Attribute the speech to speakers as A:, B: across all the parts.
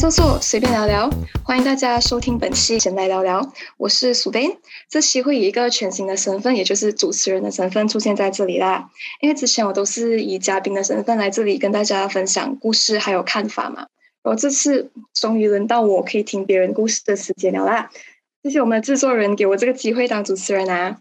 A: 坐坐，随便聊聊。欢迎大家收听本期《闲来聊聊》，我是苏丹。这期会以一个全新的身份，也就是主持人的身份出现在这里啦。因为之前我都是以嘉宾的身份来这里跟大家分享故事还有看法嘛。然后这次终于轮到我可以听别人故事的时间了啦。谢谢我们的制作人给我这个机会当主持人啊。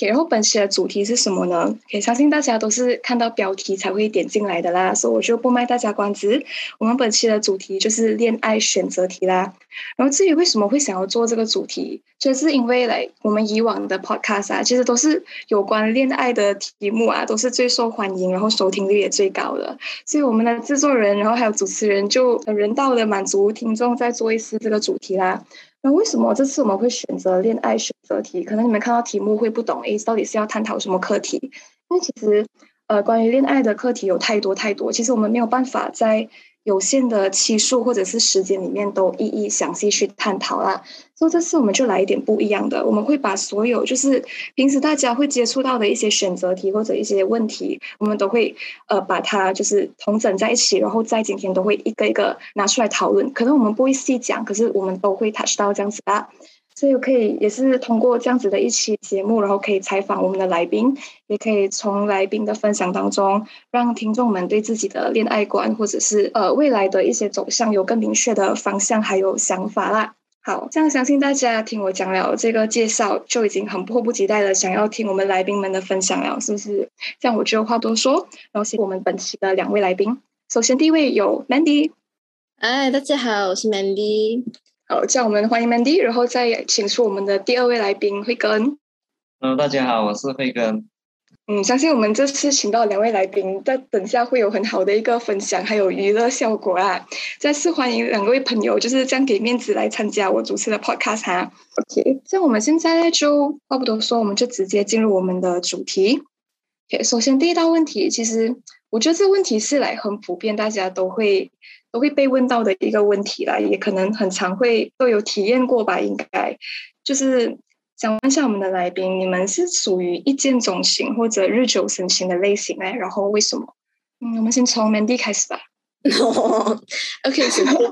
A: 然后本期的主题是什么呢？可以相信大家都是看到标题才会点进来的啦，所以我就不卖大家关子。我们本期的主题就是恋爱选择题啦。然后至于为什么会想要做这个主题，就是因为来我们以往的 Podcast 啊，其实都是有关恋爱的题目啊，都是最受欢迎，然后收听率也最高的。所以我们的制作人，然后还有主持人，就人道的满足听众再做一次这个主题啦。那为什么这次我们会选择恋爱选择题？可能你们看到题目会不懂，诶，到底是要探讨什么课题？因为其实，呃，关于恋爱的课题有太多太多，其实我们没有办法在。有限的期数或者是时间里面都一一详细去探讨啦。所以这次我们就来一点不一样的，我们会把所有就是平时大家会接触到的一些选择题或者一些问题，我们都会呃把它就是同整在一起，然后在今天都会一个一个拿出来讨论。可能我们不会细讲，可是我们都会 touch 到这样子啦。所以可以也是通过这样子的一期节目，然后可以采访我们的来宾，也可以从来宾的分享当中，让听众们对自己的恋爱观或者是呃未来的一些走向有更明确的方向还有想法啦。好，这样相信大家听我讲了这个介绍，就已经很迫不及待的想要听我们来宾们的分享了，是不是？这样我就话多说，然后谢我们本期的两位来宾。首先第一位有 Mandy，
B: 哎，大家好，我是 Mandy。
A: 好，叫我们欢迎 Mandy，然后再请出我们的第二位来宾慧根。
C: Hello，大家好，我是慧根。
A: 嗯，相信我们这次请到两位来宾，在等下会有很好的一个分享，还有娱乐效果啊！再次欢迎两位朋友，就是这样给面子来参加我主持的 Podcast 哈。OK，像我们现在，就话不多说，我们就直接进入我们的主题。OK，首先第一道问题，其实我觉得这个问题是来很普遍，大家都会。都会被问到的一个问题啦，也可能很常会都有体验过吧。应该就是想问一下我们的来宾，你们是属于一见钟情或者日久生情的类型呢？然后为什么？嗯，我们先从 Mandy 开始吧。
B: OK，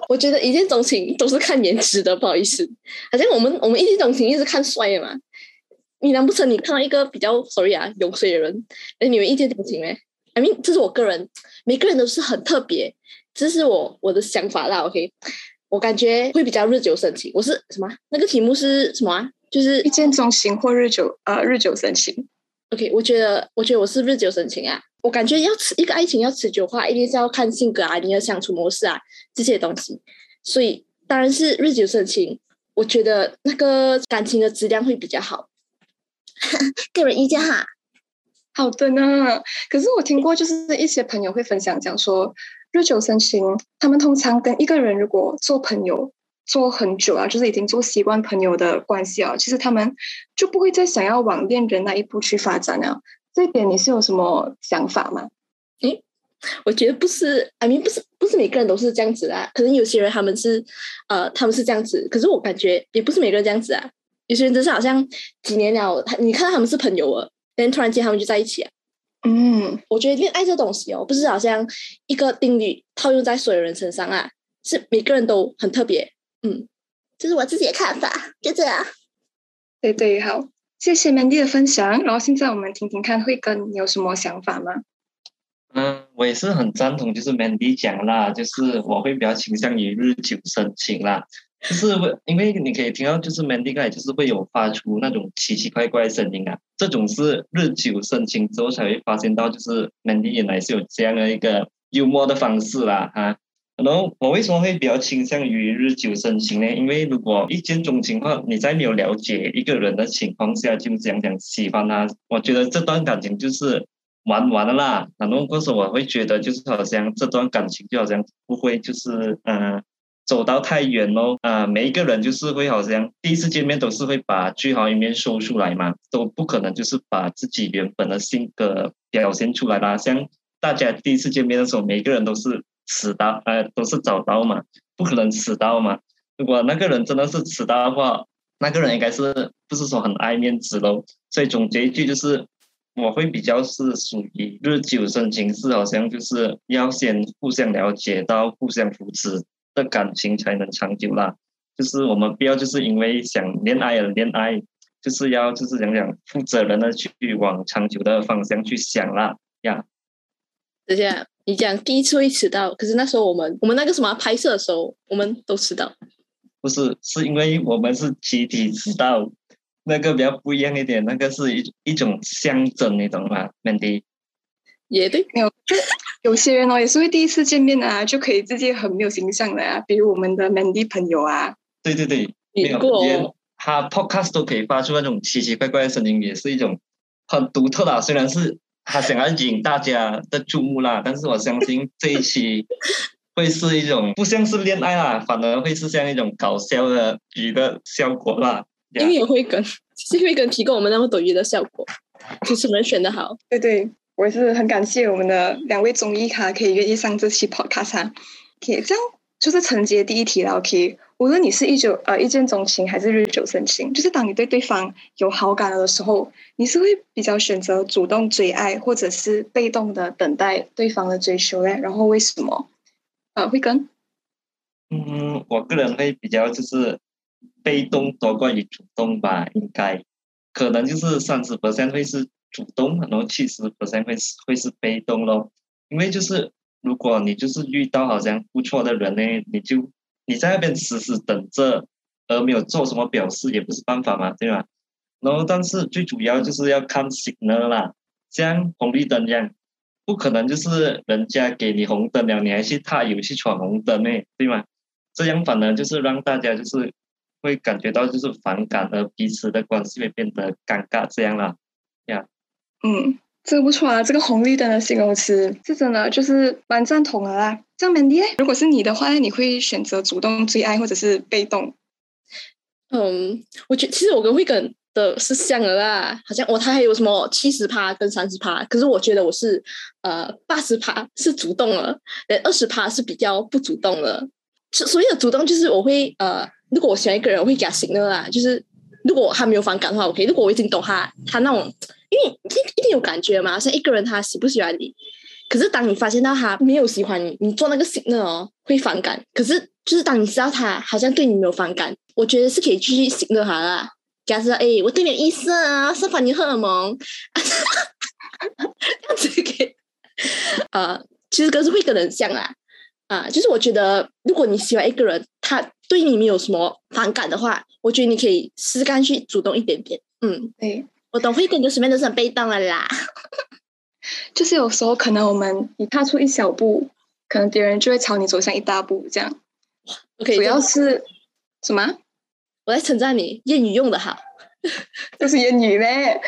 B: 我觉得一见钟情都是看颜值的，不好意思，好像我们我们一见钟情一直看帅的嘛。你难不成你看到一个比较 sorry 啊有水的人，哎，你们一见钟情没？I mean，这是我个人，每个人都是很特别。这是我我的想法啦，OK，我感觉会比较日久生情。我是什么？那个题目是什么啊？就是
A: 一见钟情或日久呃日久生情。
B: OK，我觉得我觉得我是日久生情啊。我感觉要持一个爱情要持久的话，一定是要看性格啊，你的相处模式啊这些东西。所以当然是日久生情。我觉得那个感情的质量会比较好。个人意见哈。
A: 好的呢。可是我听过，就是一些朋友会分享讲说。日久生情，他们通常跟一个人如果做朋友做很久啊，就是已经做习惯朋友的关系啊，其实他们就不会再想要往恋人那一步去发展了。这一点你是有什么想法吗？
B: 诶，我觉得不是，I mean 不是，不是每个人都是这样子啊。可能有些人他们是，呃，他们是这样子，可是我感觉也不是每个人这样子啊。有些人只是好像几年了，你看到他们是朋友了，但突然间他们就在一起啊。嗯，我觉得恋爱这东西哦，不是好像一个定律套用在所有人身上啊，是每个人都很特别。嗯，这是我自己的看法，就这样。
A: 对对，好，谢谢 Mandy 的分享。然后现在我们听听看，慧根你有什么想法吗？
C: 嗯，我也是很赞同，就是 Mandy 讲啦，就是我会比较倾向于日久生情啦。就是因为你可以听到，就是 Mandy 刚才就是会有发出那种奇奇怪怪的声音啊，这种是日久生情之后才会发现到，就是 Mandy 原来是有这样的一个幽默的方式啦，哈。然后我为什么会比较倾向于日久生情呢？因为如果一见钟情话，你在没有了解一个人的情况下就讲讲喜欢他，我觉得这段感情就是玩完了啦。然后或者我会觉得就是好像这段感情就好像不会就是嗯。走到太远喽啊！每一个人就是会好像第一次见面都是会把最好一面说出来嘛，都不可能就是把自己原本的性格表现出来啦。像大家第一次见面的时候，每一个人都是迟到，呃，都是早到嘛，不可能迟到嘛。如果那个人真的是迟到的话，那个人应该是不是说很爱面子喽？所以总结一句就是，我会比较是属于日久生情，是好像就是要先互相了解到互相扶持。的感情才能长久啦。就是我们不要就是因为想恋爱而恋爱，就是要就是讲讲负责任的去往长久的方向去想啦呀。
B: 等下，你讲第一次会迟到，可是那时候我们我们那个什么拍摄的时候，我们都迟到。
C: 不是，是因为我们是集体迟到，那个比较不一样一点，那个是一一种象征，你懂吗，Mandy？
B: 也对，
A: 没有，有些人哦也是会第一次见面啊，就可以直接很没有形象的啊，比如我们的 Mandy 朋友啊。
C: 对对对，没有，连他 Podcast 都可以发出那种奇奇怪怪的声音，也是一种很独特的。虽然是他想要引大家的注目啦，但是我相信这一期 会是一种不像是恋爱啦，反而会是像一种搞笑的娱乐效果啦。
B: 因为会跟，是会跟提供我们那么多娱乐效果，主持人选的好。
A: 对对。我也是很感谢我们的两位综艺咖可以愿意上这期 podcast。OK，这样就是承接第一题了。OK，无论你是一九呃一见钟情还是日久生情，就是当你对对方有好感了的时候，你是会比较选择主动追爱，或者是被动的等待对方的追求嘞？然后为什么？呃，会跟？
C: 嗯，我个人会比较就是被动多过于主动吧，应该可能就是三十 percent 会是。主动，然后七十 percent 会是会是被动咯，因为就是如果你就是遇到好像不错的人呢，你就你在那边死死等着，而没有做什么表示，也不是办法嘛，对吧？然后但是最主要就是要看 signal 啦，像红绿灯一样，不可能就是人家给你红灯了，你还去踏油去闯红灯呢，对吗？这样反而就是让大家就是会感觉到就是反感，而彼此的关系会变得尴尬，这样啦，呀。
A: 嗯，这个不错啊，这个红绿灯的形容词是真的，就是蛮赞同的啦。这样，Mandy，如果是你的话，你会选择主动追爱，或者是被动？
B: 嗯，我觉其实我跟慧根的是像的啦，好像我他还有什么七十趴跟三十趴，可是我觉得我是呃八十趴是主动了，呃二十趴是比较不主动了。所所以的主动就是我会呃，如果我喜欢一个人，我会给他行的啦，就是如果他没有反感的话，OK。如果我已经懂他，他那种。因为一一定有感觉嘛，像一个人他喜不喜欢你，可是当你发现到他没有喜欢你，你做那个行呢哦会反感。可是就是当你知道他好像对你没有反感，我觉得是可以继续行的他啦。假设哎，我对你有意思啊，释放你荷尔蒙，这样子可以。呃，其实跟是会跟人像啊，啊，就是我觉得如果你喜欢一个人，他对你没有什么反感的话，我觉得你可以试干去主动一点点。嗯，
A: 对。
B: 我懂，会跟就什么都是很被动的啦。
A: 就是有时候可能我们你踏出一小步，可能别人就会朝你走向一大步，这样。
B: OK，
A: 主要是什么？
B: 我在称赞你，谚语用的好。
A: 这是谚语嘞。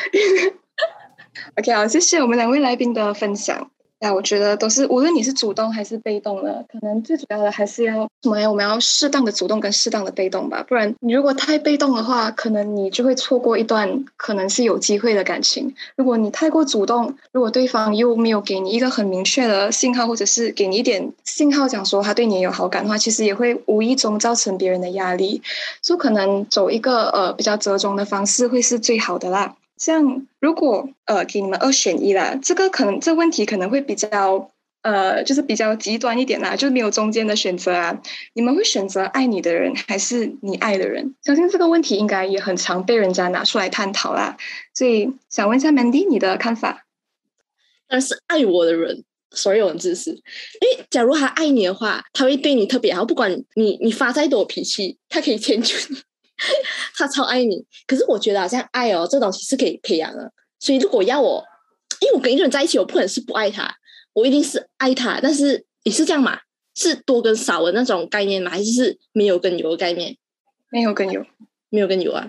A: OK，好，谢谢我们两位来宾的分享。那我觉得都是，无论你是主动还是被动的，可能最主要的还是要什么呀？我们要适当的主动跟适当的被动吧，不然你如果太被动的话，可能你就会错过一段可能是有机会的感情。如果你太过主动，如果对方又没有给你一个很明确的信号，或者是给你一点信号讲说他对你有好感的话，其实也会无意中造成别人的压力，就可能走一个呃比较折中的方式会是最好的啦。像如果呃给你们二选一啦，这个可能这问题可能会比较呃就是比较极端一点啦，就是没有中间的选择啊。你们会选择爱你的人还是你爱的人？相信这个问题应该也很常被人家拿出来探讨啦。所以想问一下 Mandy 你的看法？
B: 但是爱我的人，所有人自私。因为假如他爱你的话，他会对你特别好，不管你你发再多脾气，他可以迁就你。他超爱你，可是我觉得好像爱哦，这东西是可以培养的。所以如果要我，因为我跟一个人在一起，我不可能是不爱他，我一定是爱他。但是你是这样嘛？是多跟少的那种概念吗？还是是没有跟有的概念？
A: 没有跟有，
B: 没有跟有啊。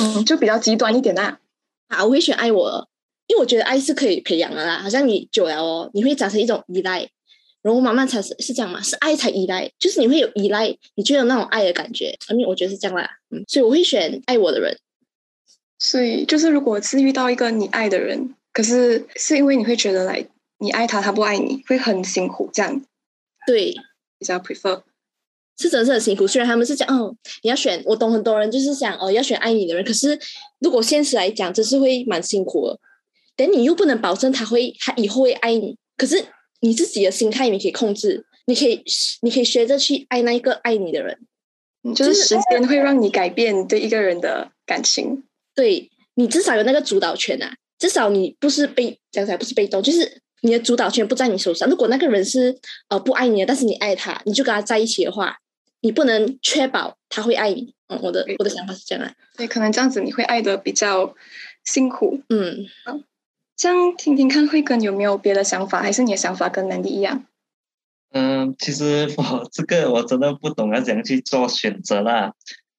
A: 嗯，就比较极端一点啦。
B: 啊，我会选爱我，因为我觉得爱是可以培养的啦。好像你久了哦，你会产生一种依赖。然后慢慢才是是这样嘛？是爱才依赖，就是你会有依赖，你就有那种爱的感觉。反正我觉得是这样啦，嗯，所以我会选爱我的人。
A: 所以就是，如果是遇到一个你爱的人，可是是因为你会觉得来你爱他，他不爱你，会很辛苦，这样。
B: 对，
A: 比较 prefer
B: 是真的是很辛苦。虽然他们是讲，哦，你要选，我懂很多人就是想哦要选爱你的人，可是如果现实来讲，真是会蛮辛苦的。等你又不能保证他会，他以后会爱你，可是。你自己的心态你可以控制，你可以你可以学着去爱那一个爱你的人，
A: 就是时间会让你改变对一个人的感情。
B: 对你至少有那个主导权啊，至少你不是被讲起来不是被动，就是你的主导权不在你手上。如果那个人是呃不爱你的，但是你爱他，你就跟他在一起的话，你不能确保他会爱你。嗯，我的我的想法是这样啊。
A: 对，可能这样子你会爱的比较辛苦。
B: 嗯，
A: 这样听听看，慧根有没有别的想法，还是你的想法跟南迪一样？
C: 嗯，其实我这个我真的不懂要怎样去做选择啦。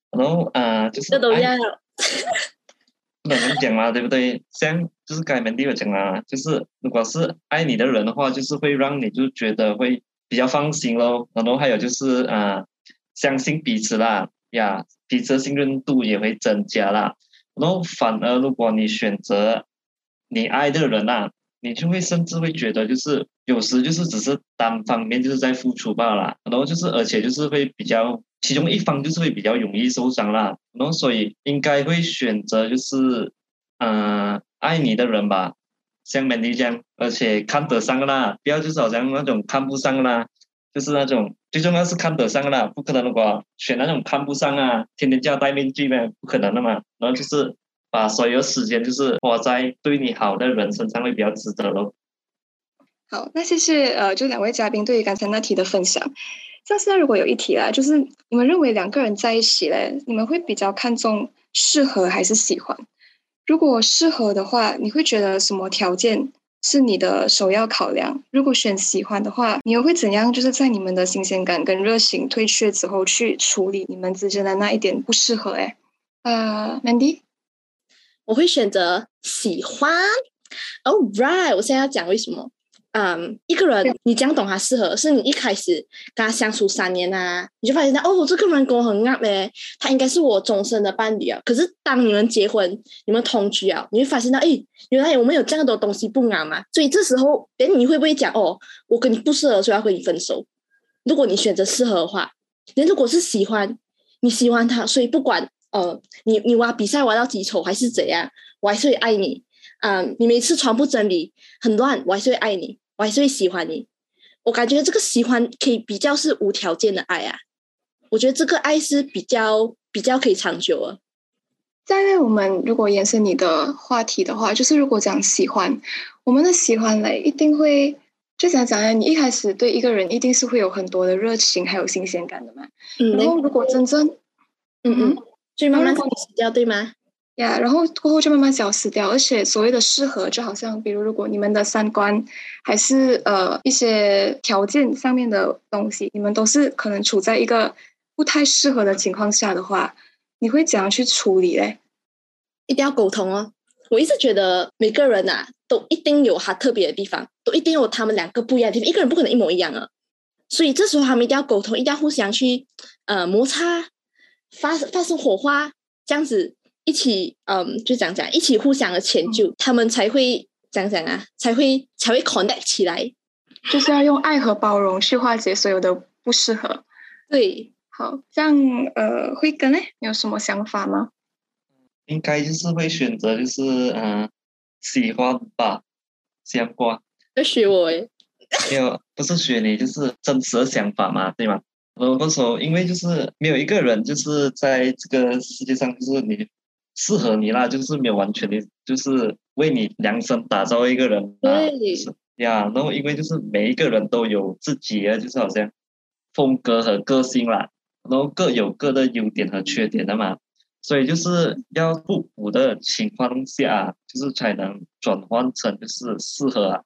C: 然后啊，就是
B: 这都要。
C: 不能讲嘛，对不对？像就是刚才门迪有讲啦，就是如果是爱你的人的话，就是会让你就觉得会比较放心咯。然后还有就是啊，相信彼此啦，呀，彼此的信任度也会增加啦。然后反而如果你选择你爱的人啊，你就会甚至会觉得就是有时就是只是单方面就是在付出罢了。然后就是而且就是会比较。其中一方就是会比较容易受伤啦，然后所以应该会选择就是，嗯，爱你的人吧，像美丽这样，而且看得上啦，不要就是好像那种看不上啦，就是那种最重要是看得上啦，不可能如果选那种看不上啊，天天叫戴面具呗，不可能的嘛。然后就是把所有时间就是花在对你好的人身上会比较值得咯。
A: 好，那谢谢呃，就两位嘉宾对于刚才那题的分享。像现在如果有一题啦，就是你们认为两个人在一起嘞，你们会比较看重适合还是喜欢？如果适合的话，你会觉得什么条件是你的首要考量？如果选喜欢的话，你又会怎样？就是在你们的新鲜感跟热情退却之后，去处理你们之间的那一点不适合？哎，呃，Mandy，
B: 我会选择喜欢。All right，我现在要讲为什么。嗯，一个人你讲懂他适合，是你一开始跟他相处三年啊，你就发现哦，这个人跟我很合嘞，他应该是我终身的伴侣啊。可是当你们结婚，你们同居啊，你会发现到，哎，原来我们有这样多东西不啱嘛。所以这时候，哎，你会不会讲哦，我跟你不适合，所以要跟你分手？如果你选择适合的话，你如果是喜欢，你喜欢他，所以不管呃，你你玩比赛玩到几丑还是怎样，我还是会爱你。嗯，你每次床不整理很乱，我还是会爱你。我还是会喜欢你，我感觉这个喜欢可以比较是无条件的爱啊，我觉得这个爱是比较比较可以长久啊。
A: 在我们如果延伸你的话题的话，就是如果讲喜欢，我们的喜欢嘞，一定会就想讲呀，你一开始对一个人一定是会有很多的热情还有新鲜感的嘛。嗯。然后如果真正，
B: 嗯嗯，所以慢慢死掉，对吗？
A: 呀，然后过后就慢慢消失掉，而且所谓的适合，就好像比如如果你们的三观还是呃一些条件上面的东西，你们都是可能处在一个不太适合的情况下的话，你会怎样去处理嘞？
B: 一定要沟通哦！我一直觉得每个人呐，都一定有他特别的地方，都一定有他们两个不一样的地方，一个人不可能一模一样啊！所以这时候他们一定要沟通，一定要互相去呃摩擦，发发生火花，这样子。一起，嗯，就讲讲，一起互相的迁就，他们才会讲讲啊，才会才会 connect 起来，
A: 就是要用爱和包容去化解所有的不适合。
B: 对，
A: 好，像呃，辉哥呢，你有什么想法吗？
C: 应该就是会选择，就是嗯，喜欢吧，相关。
B: 要学我诶？
C: 没有，不是学你，就是真实的想法嘛，对吗？我不说，因为就是没有一个人，就是在这个世界上，就是你。适合你啦，就是没有完全的，就是为你量身打造一个人啊，是呀。然后因为就是每一个人都有自己的，就是好像风格和个性啦，然后各有各的优点和缺点的嘛，所以就是要互补的情况下，就是才能转换成就是适合啊。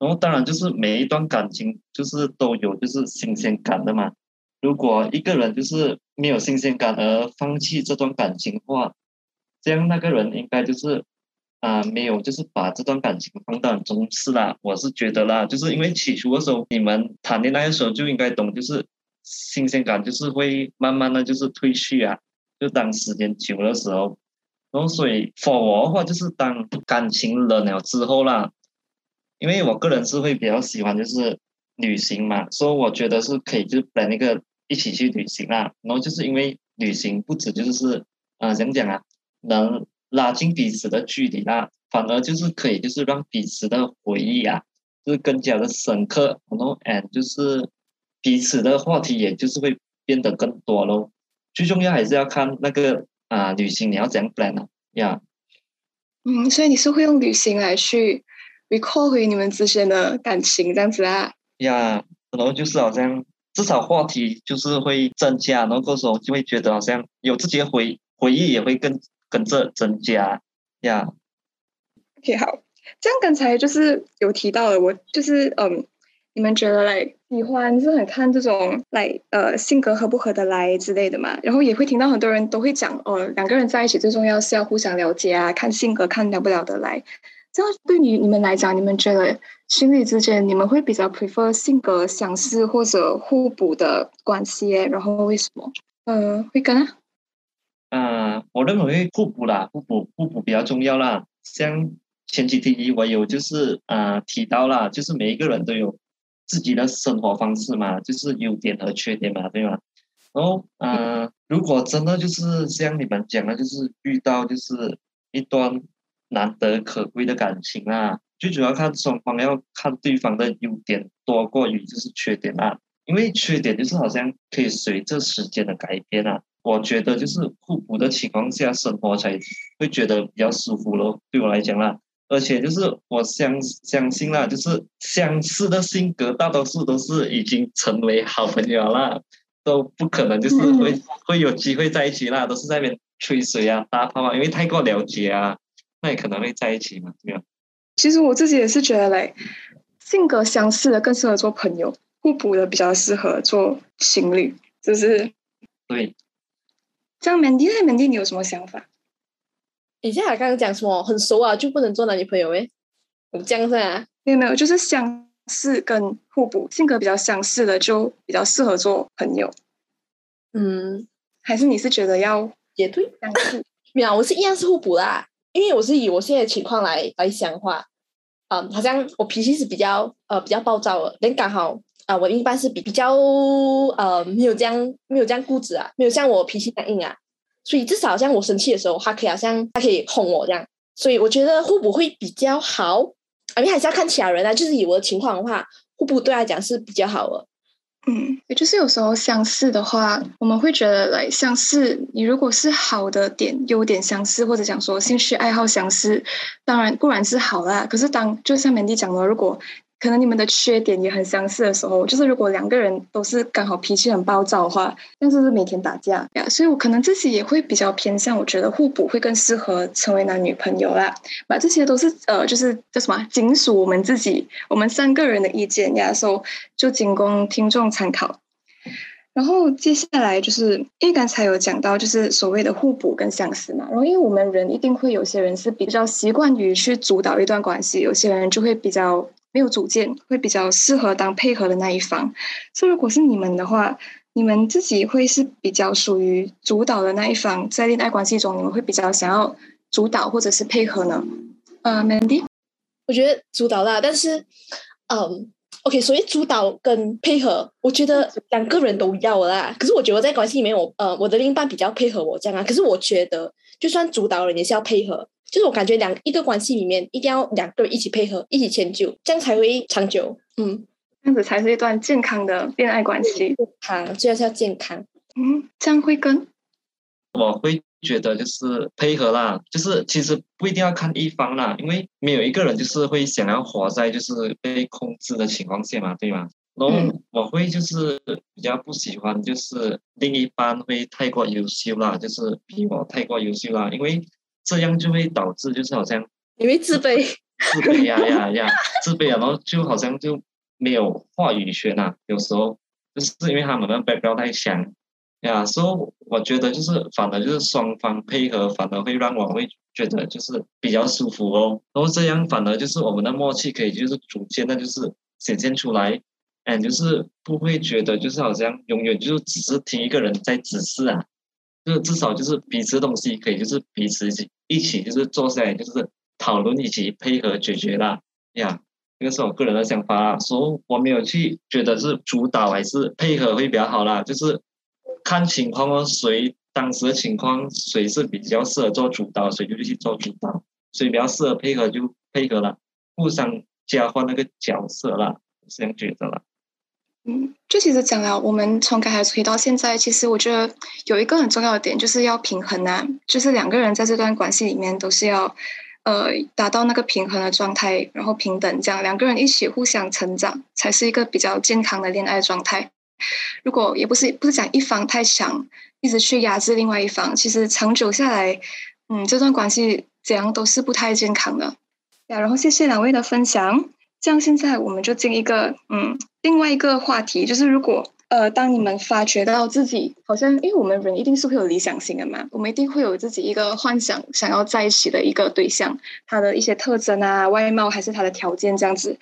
C: 然后当然就是每一段感情就是都有就是新鲜感的嘛。如果一个人就是没有新鲜感而放弃这段感情的话，这样那个人应该就是啊，没有就是把这段感情放到很重视啦。我是觉得啦，就是因为起初的时候你们谈恋爱的时候就应该懂，就是新鲜感就是会慢慢的就是褪去啊。就当时间久的时候，然后所以 for 我的话就是当感情冷了之后啦，因为我个人是会比较喜欢就是旅行嘛，所以我觉得是可以就是把那个一起去旅行啦。然后就是因为旅行不止就是啊，怎么讲啊？能拉近彼此的距离啦，反而就是可以，就是让彼此的回忆啊，就是更加的深刻。然后，and 就是彼此的话题也就是会变得更多咯。最重要还是要看那个啊旅行你要怎样 plan 啊呀。
A: 嗯，所以你是会用旅行来去 recall 回你们之间的感情这样子啊？
C: 呀，然后就是好像至少话题就是会增加，然后歌手就会觉得好像有自己的回回忆也会跟跟着增加呀。
A: OK，好，这样刚才就是有提到了，我就是嗯，你们觉得来喜欢是很看这种来呃性格合不合得来之类的嘛？然后也会听到很多人都会讲哦，两个人在一起最重要是要互相了解啊，看性格看聊不聊得来。这样对于你们来讲，你们觉得情侣之间你们会比较 prefer 性格相似或者互补的关系？然后为什么？嗯，会跟啊？
C: 嗯，我认为互补啦，互补互补比较重要啦。像前几天我有就是啊提到了，就是每一个人都有自己的生活方式嘛，就是优点和缺点嘛，对吗？然后嗯，如果真的就是像你们讲的，就是遇到就是一段。难得可贵的感情啊，最主要看双方要看对方的优点多过于就是缺点啊，因为缺点就是好像可以随着时间的改变啊。我觉得就是互补的情况下生活才会觉得比较舒服咯。对我来讲啦，而且就是我相相信啦，就是相似的性格大多数都是已经成为好朋友啦，都不可能就是会会有机会在一起啦，都是在那边吹水啊、打炮啊，因为太过了解啊。那也可能会在一起嘛？没有？
A: 其实我自己也是觉得嘞，性格相似的更适合做朋友，互补的比较适合做情侣，就是
C: 对。
A: 这样，Mandy 呢？Mandy，你有什么想法？
B: 你现在刚刚讲什么？很熟啊，就不能做男女朋友诶？我这样子啊？
A: 没有没有，就是相似跟互补，性格比较相似的就比较适合做朋友。
B: 嗯，
A: 还是你是觉得要
B: 也对
A: 相似？
B: 没有，我是一样是互补啦。因为我是以我现在情况来来想话，嗯，好像我脾气是比较呃比较暴躁的，但刚好啊，我一般是比比较呃没有这样没有这样固执啊，没有像我脾气那样硬啊，所以至少像我生气的时候，他可以好像他可以哄我这样，所以我觉得互补会比较好，啊，你还是要看其他人啊，就是以我的情况的话，互补对来讲是比较好的。
A: 嗯，也就是有时候相似的话，我们会觉得来相似。你如果是好的点、优点相似，或者讲说兴趣爱好相似，当然固然是好啦。可是当就像棉弟讲的，如果可能你们的缺点也很相似的时候，就是如果两个人都是刚好脾气很暴躁的话，但是是每天打架呀，所以我可能自己也会比较偏向，我觉得互补会更适合成为男女朋友啦。把这些都是呃，就是叫什么，仅属我们自己我们三个人的意见呀，所以就仅供听众参考。然后接下来就是因为刚才有讲到，就是所谓的互补跟相似嘛。然后因为我们人一定会有些人是比较习惯于去主导一段关系，有些人就会比较。没有主见，会比较适合当配合的那一方。所以，如果是你们的话，你们自己会是比较属于主导的那一方，在恋爱关系中，你们会比较想要主导或者是配合呢？呃，Mandy，
B: 我觉得主导啦，但是，嗯，OK，所以主导跟配合，我觉得两个人都要啦。可是，我觉得在关系里面，我呃，我的另一半比较配合我这样啊。可是，我觉得就算主导人也是要配合。就是我感觉两一个关系里面一定要两个人一起配合，一起迁就，这样才会长久。嗯，
A: 这样子才是一段健康的恋爱关系。
B: 好，主要是要健康。
A: 嗯，这样会跟
C: 我会觉得就是配合啦，就是其实不一定要看一方啦，因为没有一个人就是会想要活在就是被控制的情况下嘛，对吗？然后我会就是比较不喜欢就是另一半会太过优秀啦，就是比我太过优秀啦，因为。这样就会导致，就是好像
B: 因为自卑，
C: 自卑呀呀呀，自卑啊，然后就好像就没有话语权呐。有时候就是因为他们的 background 太强呀，所以我觉得就是反而就是双方配合，反而会让我会觉得就是比较舒服哦。然后这样反而就是我们的默契可以就是逐渐的就是显现出来，嗯，就是不会觉得就是好像永远就只是听一个人在指示啊。就是至少就是彼此东西可以就是彼此一起一起就是坐下来就是讨论一起配合解决啦呀，这个是我个人的想法啦。所以我没有去觉得是主导还是配合会比较好啦，就是看情况哦，谁当时的情况谁是比较适合做主导，谁就去做主导；谁比较适合配合就配合了，互相交换那个角色啦，这样觉得了。
A: 嗯，就其实讲了，我们从刚才提到现在，其实我觉得有一个很重要的点，就是要平衡啊，就是两个人在这段关系里面都是要呃达到那个平衡的状态，然后平等，这样两个人一起互相成长，才是一个比较健康的恋爱状态。如果也不是不是讲一方太强，一直去压制另外一方，其实长久下来，嗯，这段关系怎样都是不太健康的。呀，然后谢谢两位的分享。这样现在我们就进一个嗯，另外一个话题，就是如果呃，当你们发觉到自己好像，因为我们人一定是会有理想型的嘛，我们一定会有自己一个幻想，想要在一起的一个对象，他的一些特征啊，外貌还是他的条件这样子。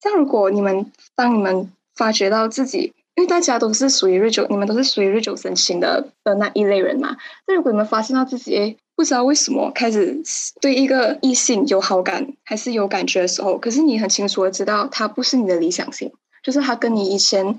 A: 像如果你们当你们发觉到自己，因为大家都是属于日久，你们都是属于日久生情的的那一类人嘛，那如果你们发现到自己。不知道为什么开始对一个异性有好感还是有感觉的时候，可是你很清楚的知道他不是你的理想型，就是他跟你以前，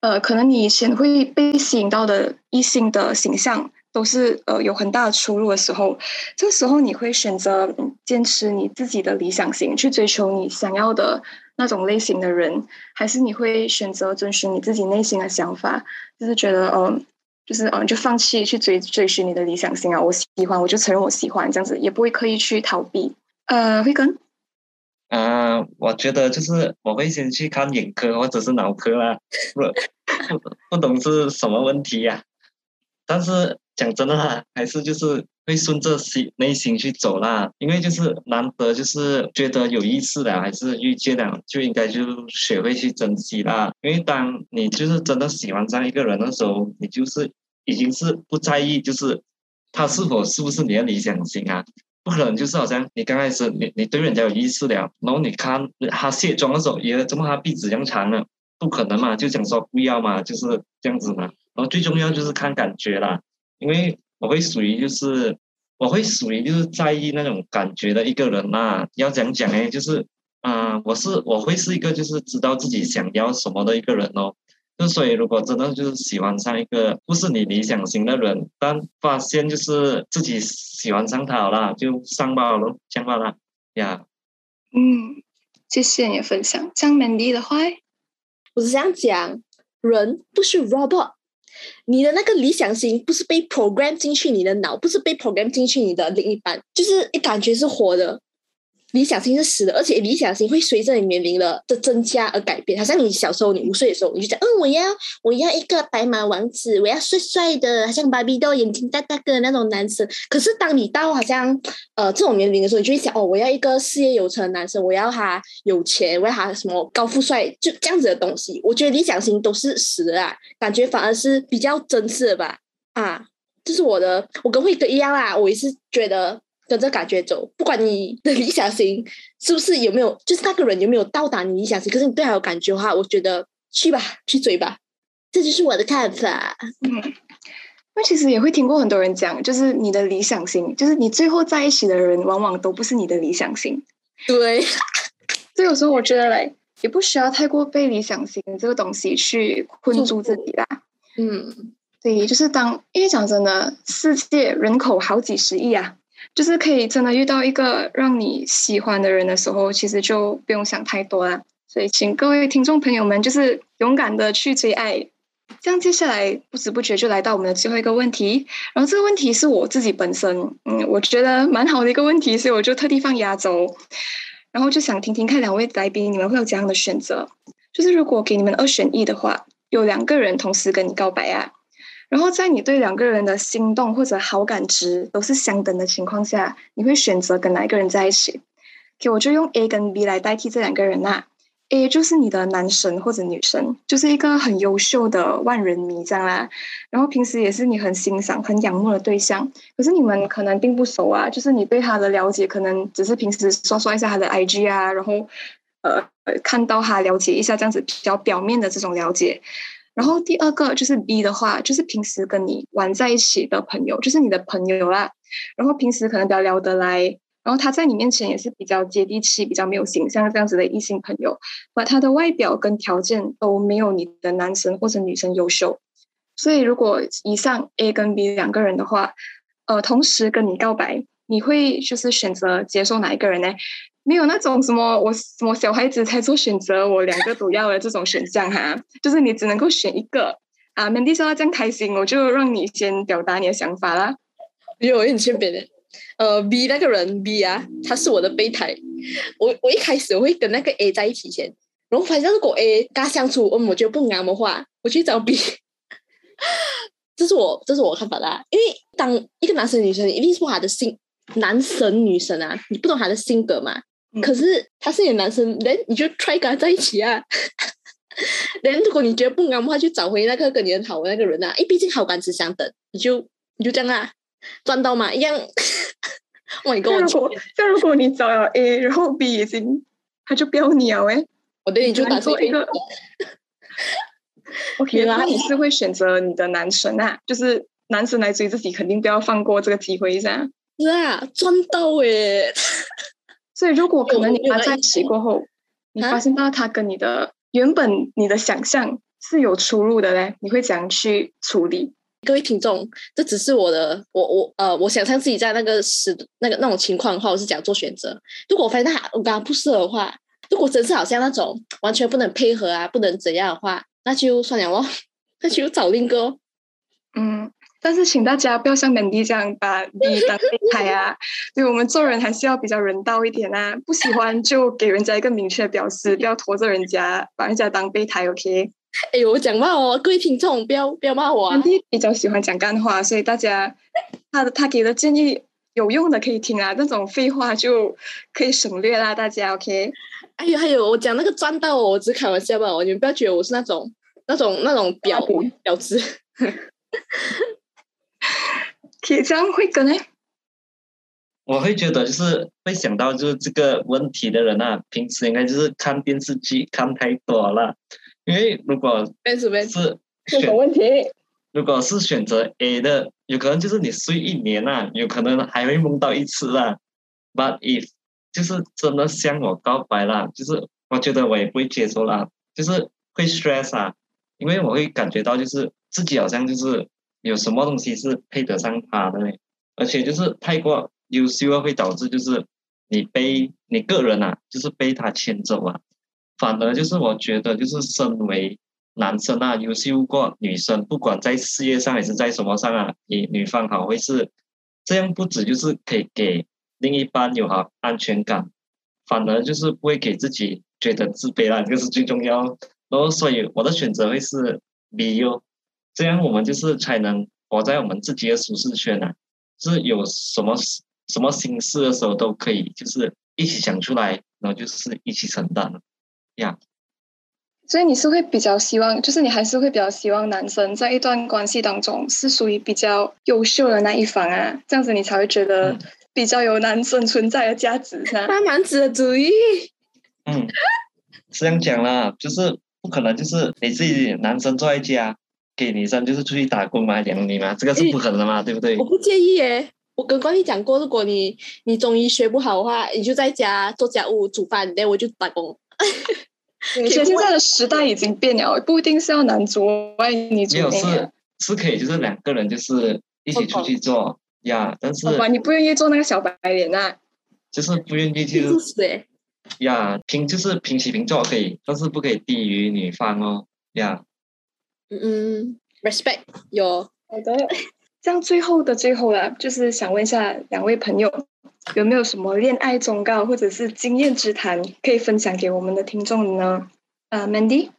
A: 呃，可能你以前会被吸引到的异性的形象都是呃有很大的出入的时候，这时候你会选择坚持你自己的理想型去追求你想要的那种类型的人，还是你会选择遵循你自己内心的想法，就是觉得嗯。就是嗯，就放弃去追追寻你的理想型啊！我喜欢，我就承认我喜欢，这样子也不会刻意去逃避。呃，慧根，
C: 啊，我觉得就是我会先去看眼科或者是脑科啦，不不不懂是什么问题呀。但是讲真的哈，还是就是会顺着心内心去走啦，因为就是难得就是觉得有意思的，还是遇见了，就应该就学会去珍惜啦。因为当你就是真的喜欢上一个人的时候，你就是已经是不在意，就是他是否是不是你的理想型啊？不可能就是好像你刚开始你你对人家有意思了，然后你看他卸妆的时候，也，怎么他鼻子这样长呢？不可能嘛，就想说不要嘛，就是这样子嘛。然后最重要就是看感觉啦，因为我会属于就是我会属于就是在意那种感觉的一个人呐。要讲讲哎，就是啊，我是我会是一个就是知道自己想要什么的一个人哦。就所以如果真的就是喜欢上一个不是你理想型的人，但发现就是自己喜欢上他了，就上报了，讲罢了呀。
A: 嗯，谢谢你的分享。张美丽的话，
B: 我是想讲，人不是 robot。你的那个理想型不是被 program 进去你的脑，不是被 program 进去你的另一半，就是一感觉是活的。理想型是死的，而且理想型会随着你年龄的的增加而改变。好像你小时候，你五岁的时候，你就讲，嗯，我要我要一个白马王子，我要帅帅的，好像芭比豆，眼睛大大的那种男生。可是当你到好像呃这种年龄的时候，你就会想，哦，我要一个事业有成的男生，我要他有钱，我要他什么高富帅，就这样子的东西。我觉得理想型都是死的啊，感觉反而是比较真实的吧。啊，这是我的，我跟慧哥一样啦，我也是觉得。跟着感觉走，不管你的理想型是不是有没有，就是那个人有没有到达你理想型，可是你对他有感觉的话，我觉得去吧，去追吧，这就是我的看法。
A: 嗯，那其实也会听过很多人讲，就是你的理想型，就是你最后在一起的人，往往都不是你的理想型。
B: 对，
A: 所以有时候我觉得嘞，也不需要太过被理想型这个东西去困住自己啦。
B: 嗯，
A: 对，就是当因为讲真的，世界人口好几十亿啊。就是可以真的遇到一个让你喜欢的人的时候，其实就不用想太多了。所以，请各位听众朋友们，就是勇敢的去追爱。这样，接下来不知不觉就来到我们的最后一个问题。然后，这个问题是我自己本身，嗯，我觉得蛮好的一个问题，所以我就特地放压轴。然后就想听听看两位来宾，你们会有怎样的选择？就是如果给你们二选一的话，有两个人同时跟你告白啊。然后在你对两个人的心动或者好感值都是相等的情况下，你会选择跟哪一个人在一起？OK，我就用 A 跟 B 来代替这两个人呐。A 就是你的男神或者女神，就是一个很优秀的万人迷这样啦。然后平时也是你很欣赏、很仰慕的对象。可是你们可能并不熟啊，就是你对他的了解可能只是平时刷刷一下他的 IG 啊，然后呃看到他了解一下这样子比较表面的这种了解。然后第二个就是 B 的话，就是平时跟你玩在一起的朋友，就是你的朋友啦。然后平时可能比较聊得来，然后他在你面前也是比较接地气、比较没有形象这样子的异性朋友，而他的外表跟条件都没有你的男生或者女生优秀。所以如果以上 A 跟 B 两个人的话，呃，同时跟你告白，你会就是选择接受哪一个人呢？没有那种什么我什么小孩子才做选择，我两个都要的这种选项哈，就是你只能够选一个啊。Mandy 说到这样开心，我就让你先表达你的想法啦。
B: 因为我很欠扁的，呃，B 那个人 B 啊，他是我的备胎。我我一开始我会跟那个 A 在一起先，然后反正如果 A 跟他相处，嗯，我觉得不啱的话，我去找 B。这是我这是我看法啦，因为当一个男生女生一定是他的性男神女神啊，你不懂他的性格嘛。可是他是你男生，人你就 try 跟他在一起啊。人如果你觉得不安的话，就找回那个跟你很好的那个人啊。因为毕竟好感只相等，你就你就这样啊，赚到嘛一样。哇，你跟我
A: 如果像如果你找了 A，然后 B 已经他就标你了哎，
B: 我对你就打
A: 做一个。OK，那你是会选择你的男神啊？就是男神来追自己，肯定不要放过这个机会噻。
B: 是啊，赚到诶。
A: 所以如果可能你们在一起过后，你发现到他跟你的原本你的想象是有出入的嘞，你会怎样去处理？
B: 各位听众，这只是我的，我我呃，我想象自己在那个时那个那种情况的话，我是怎样做选择？如果我发现他我跟他不适合的话，如果真是好像那种完全不能配合啊，不能怎样的话。那就算了咯，那就找另一个。
A: 嗯，但是请大家不要像 Mandy 这样把 B 当备胎啊！对我们做人还是要比较人道一点啊！不喜欢就给人家一个明确表示，不要拖着人家，把人家当备胎。OK？
B: 哎呦，我讲话哦，各位听众不要不要骂我啊
A: ！Mandy 比较喜欢讲干话，所以大家他的他给的建议有用的可以听啊，那种废话就可以省略啦，大家 OK？
B: 哎呦还有，我讲那个赚到，我只开玩笑吧，你们不要觉得我是那种那种那种婊婊子。
A: 铁匠会跟呢？
C: 我会觉得就是会想到就是这个问题的人啊，平时应该就是看电视剧看太多了，因为如果是
B: 是什么问题？
C: 如果是选择 A 的，有可能就是你睡一年啊，有可能还会梦到一次啊。But if 就是真的向我告白了，就是我觉得我也不会接受啦，就是会 stress 啊，因为我会感觉到就是自己好像就是有什么东西是配得上他的呢，而且就是太过优秀啊会导致就是你被你个人啊，就是被他牵走啊，反而就是我觉得就是身为男生啊，优秀过女生，不管在事业上还是在什么上啊，你女方好会是这样，不止就是可以给。另一半有好安全感，反而就是不会给自己觉得自卑啦，这个是最重要。然后，所以我的选择会是 B U，这样我们就是才能活在我们自己的舒适圈啊，是有什么什么心事的时候都可以，就是一起想出来，然后就是一起承担呀。
A: 所以你是会比较希望，就是你还是会比较希望男生在一段关系当中是属于比较优秀的那一方啊，这样子你才会觉得。比较有男生存在的价值，是吧？
B: 大男子的主义。
C: 嗯，这样讲啦，就是不可能，就是你自己男生坐在家，给女生就是出去打工嘛，养你嘛，这个是不可能的嘛，对不对？
B: 我不介意耶，我跟关系讲过，如果你你中医学不好的话，你就在家做家务、煮饭，那我就打工。
A: 而且现在的时代已经变了，不一定是要男主外女主
C: 内。没有是是可以，就是两个人就是一起出去做。呀，但是
A: 你不愿意做那个小白脸啊？
C: 就是不愿意去。呀，平就是平起平坐可以，但是不可以低于女方哦。呀，
B: 嗯嗯，respect 有
A: 好的。这样最后的最后了，就是想问一下两位朋友，有没有什么恋爱忠告或者是经验之谈可以分享给我们的听众呢？呃，Mandy。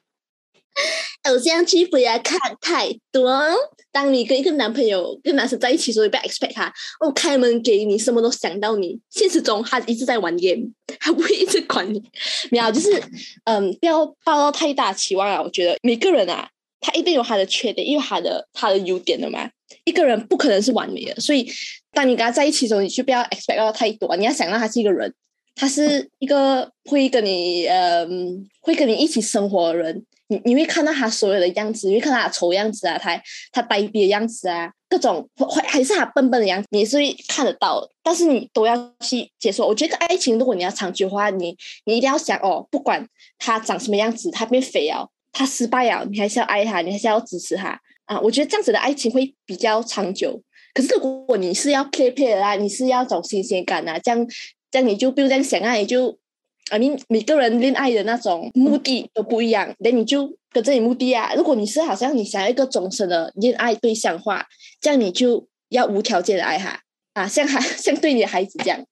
B: 偶像剧不要看太多。当你跟一个男朋友、跟男生在一起的时候，不要 expect 他哦，开门给你，什么都想到你。现实中他一直在玩 game，他不会一直管你。没有，就是嗯，不要抱到太大期望啊。我觉得每个人啊，他一定有他的缺点，因为他的他的优点的嘛。一个人不可能是完美的，所以当你跟他在一起的时候，你就不要 expect 到太多。你要想到他是一个人，他是一个会跟你嗯，会跟你一起生活的人。你你会看到他所有的样子，你会看到他丑样子啊，他他呆逼的样子啊，各种会还是他笨笨的样子，你是会看得到。但是你都要去接受。我觉得爱情，如果你要长久的话，你你一定要想哦，不管他长什么样子，他变肥哦，他失败了，你还是要爱他，你还是要支持他啊。我觉得这样子的爱情会比较长久。可是如果你是要 keep 的啊，你是要找新鲜感啊，这样这样你就不用这样想啊，你就啊，你每个人恋爱的那种目的都不一样，那你就跟着你目的啊。如果你是好像你想要一个终身的恋爱对象话，这样你就要无条件的爱他啊，像孩 像对你的孩子这样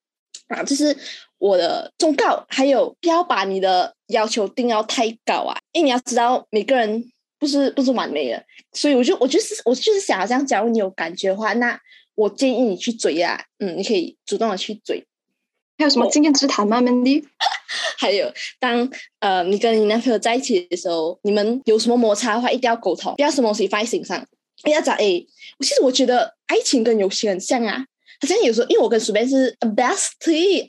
B: 啊，就是我的忠告。还有不要把你的要求定要太高啊，因为你要知道每个人不是不是完美的，所以我就我就是我就是想，要这样假如你有感觉的话，那我建议你去追啊，嗯，你可以主动的去追。
A: 还有什么经验之谈吗，Mandy？
B: 还有，当呃你跟你男朋友在一起的时候，你们有什么摩擦的话，一定要沟通，不要什么东西放在心上。不要讲诶，其实我觉得爱情跟游戏很像啊，好像有时候因为我跟苏边是 bestie，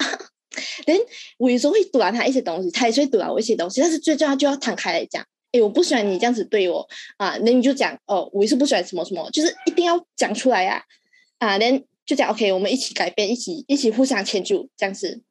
B: 连 我有时候会堵拦他一些东西，他也会堵拦我一些东西，但是最重要就要摊开来讲。诶，我不喜欢你这样子对我啊，那你就讲哦，我也是不喜欢什么什么，就是一定要讲出来呀啊，连。就讲 OK，我们一起改变，一起一起互相迁就，这样子。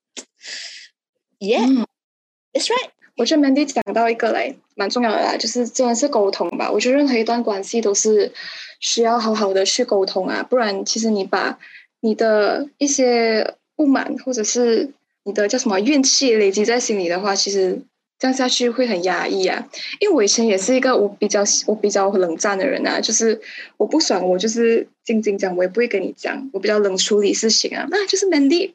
B: Yeah，it's right。
A: 我觉得 Mandy 讲到一个嘞，蛮重要的啦，就是真的是沟通吧。我觉得任何一段关系都是需要好好的去沟通啊，不然其实你把你的一些不满或者是你的叫什么怨气累积在心里的话，其实。这样下去会很压抑啊！因为我以前也是一个我比较我比较冷战的人啊，就是我不爽我就是静静讲，我也不会跟你讲，我比较冷处理事情啊。那就是 Mandy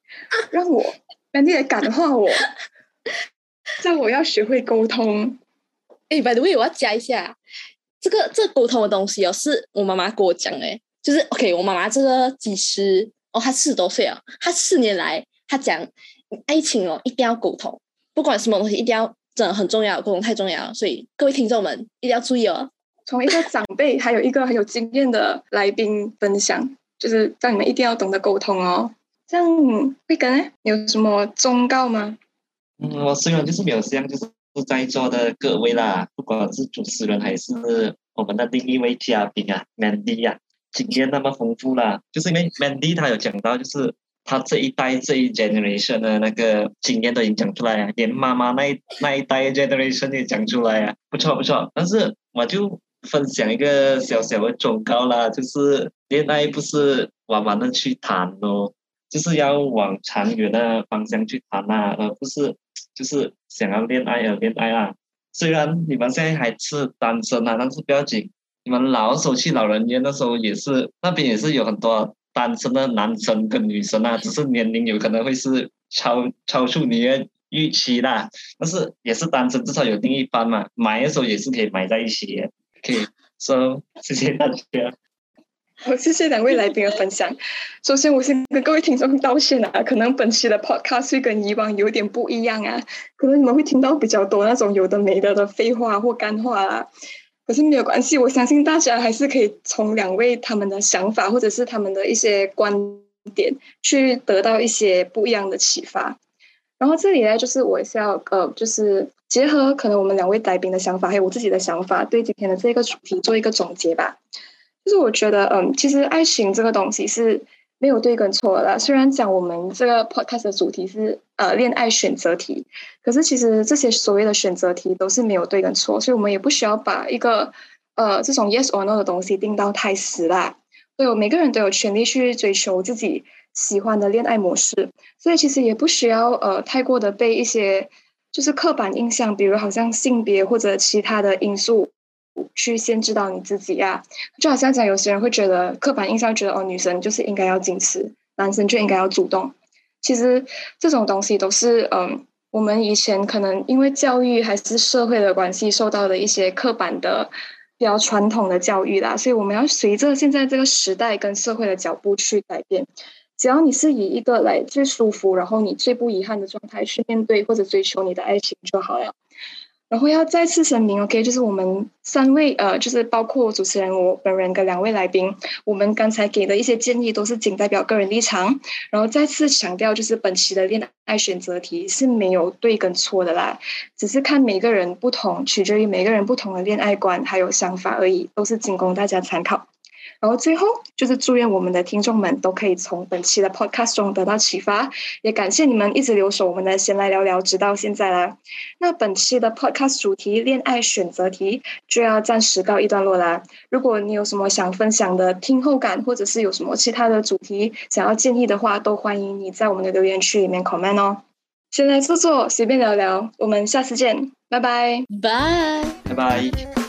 A: 让我 Mandy 来感化我，叫我要学会沟通。
B: 哎，by the way，我要加一下这个这沟通的东西哦，是我妈妈跟我讲哎，就是 OK，我妈妈这个几十哦，她四十多岁啊，她四年来她讲爱情哦，一定要沟通。不管什么东西，一定要真的很重要，沟通太重要，所以各位听众们一定要注意哦。
A: 从一个长辈，还有一个很有经验的来宾分享，就是叫你们一定要懂得沟通哦。这样慧根有什么忠告吗？
C: 嗯，我虽然就是没有像就是在座的各位啦，不管是主持人还是我们的另一位嘉宾啊，Mandy 呀，经验那么丰富啦，就是因为 Mandy 他有讲到就是。他这一代这一 generation 的那个经验都已经讲出来啊，连妈妈那一那一代 generation 也讲出来啊，不错不错。但是我就分享一个小小的忠告啦，就是恋爱不是玩玩的去谈哦，就是要往长远的方向去谈啦，而不是就是想要恋爱而恋爱啊。虽然你们现在还是单身啊，但是不要紧，你们老时候去老人院的时候也是那边也是有很多。单身的男生跟女生啊，只是年龄有可能会是超超出你的预期啦，但是也是单身，至少有另一半嘛，买的时候也是可以买在一起，可以 说谢谢大家。
A: 好，谢谢两位来宾的分享。首先，我先跟各位听众道歉啊，可能本期的 podcast 会跟以往有点不一样啊，可能你们会听到比较多那种有的没的的废话或干话啦。可是没有关系，我相信大家还是可以从两位他们的想法或者是他们的一些观点去得到一些不一样的启发。然后这里呢，就是我是要呃，就是结合可能我们两位来宾的想法，还有我自己的想法，对今天的这个主题做一个总结吧。就是我觉得，嗯，其实爱情这个东西是。没有对跟错了。虽然讲我们这个 podcast 的主题是呃恋爱选择题，可是其实这些所谓的选择题都是没有对跟错，所以我们也不需要把一个呃这种 yes or no 的东西定到太死啦。所以每个人都有权利去追求自己喜欢的恋爱模式，所以其实也不需要呃太过的被一些就是刻板印象，比如好像性别或者其他的因素。去限制到你自己呀，就好像讲有些人会觉得刻板印象，觉得哦，女生就是应该要矜持，男生就应该要主动。其实这种东西都是嗯，我们以前可能因为教育还是社会的关系，受到的一些刻板的、比较传统的教育啦。所以我们要随着现在这个时代跟社会的脚步去改变。只要你是以一个来最舒服，然后你最不遗憾的状态去面对或者追求你的爱情就好了。然后要再次声明，OK，就是我们三位，呃，就是包括主持人我本人跟两位来宾，我们刚才给的一些建议都是仅代表个人立场。然后再次强调，就是本期的恋爱选择题是没有对跟错的啦，只是看每个人不同，取决于每个人不同的恋爱观还有想法而已，都是仅供大家参考。然后最后就是祝愿我们的听众们都可以从本期的 podcast 中得到启发，也感谢你们一直留守我们的闲来聊聊直到现在啦。那本期的 podcast 主题恋爱选择题就要暂时告一段落啦。如果你有什么想分享的听后感，或者是有什么其他的主题想要建议的话，都欢迎你在我们的留言区里面 comment 哦。先来坐坐，随便聊聊，我们下次见，拜拜，
B: 拜
C: 拜拜。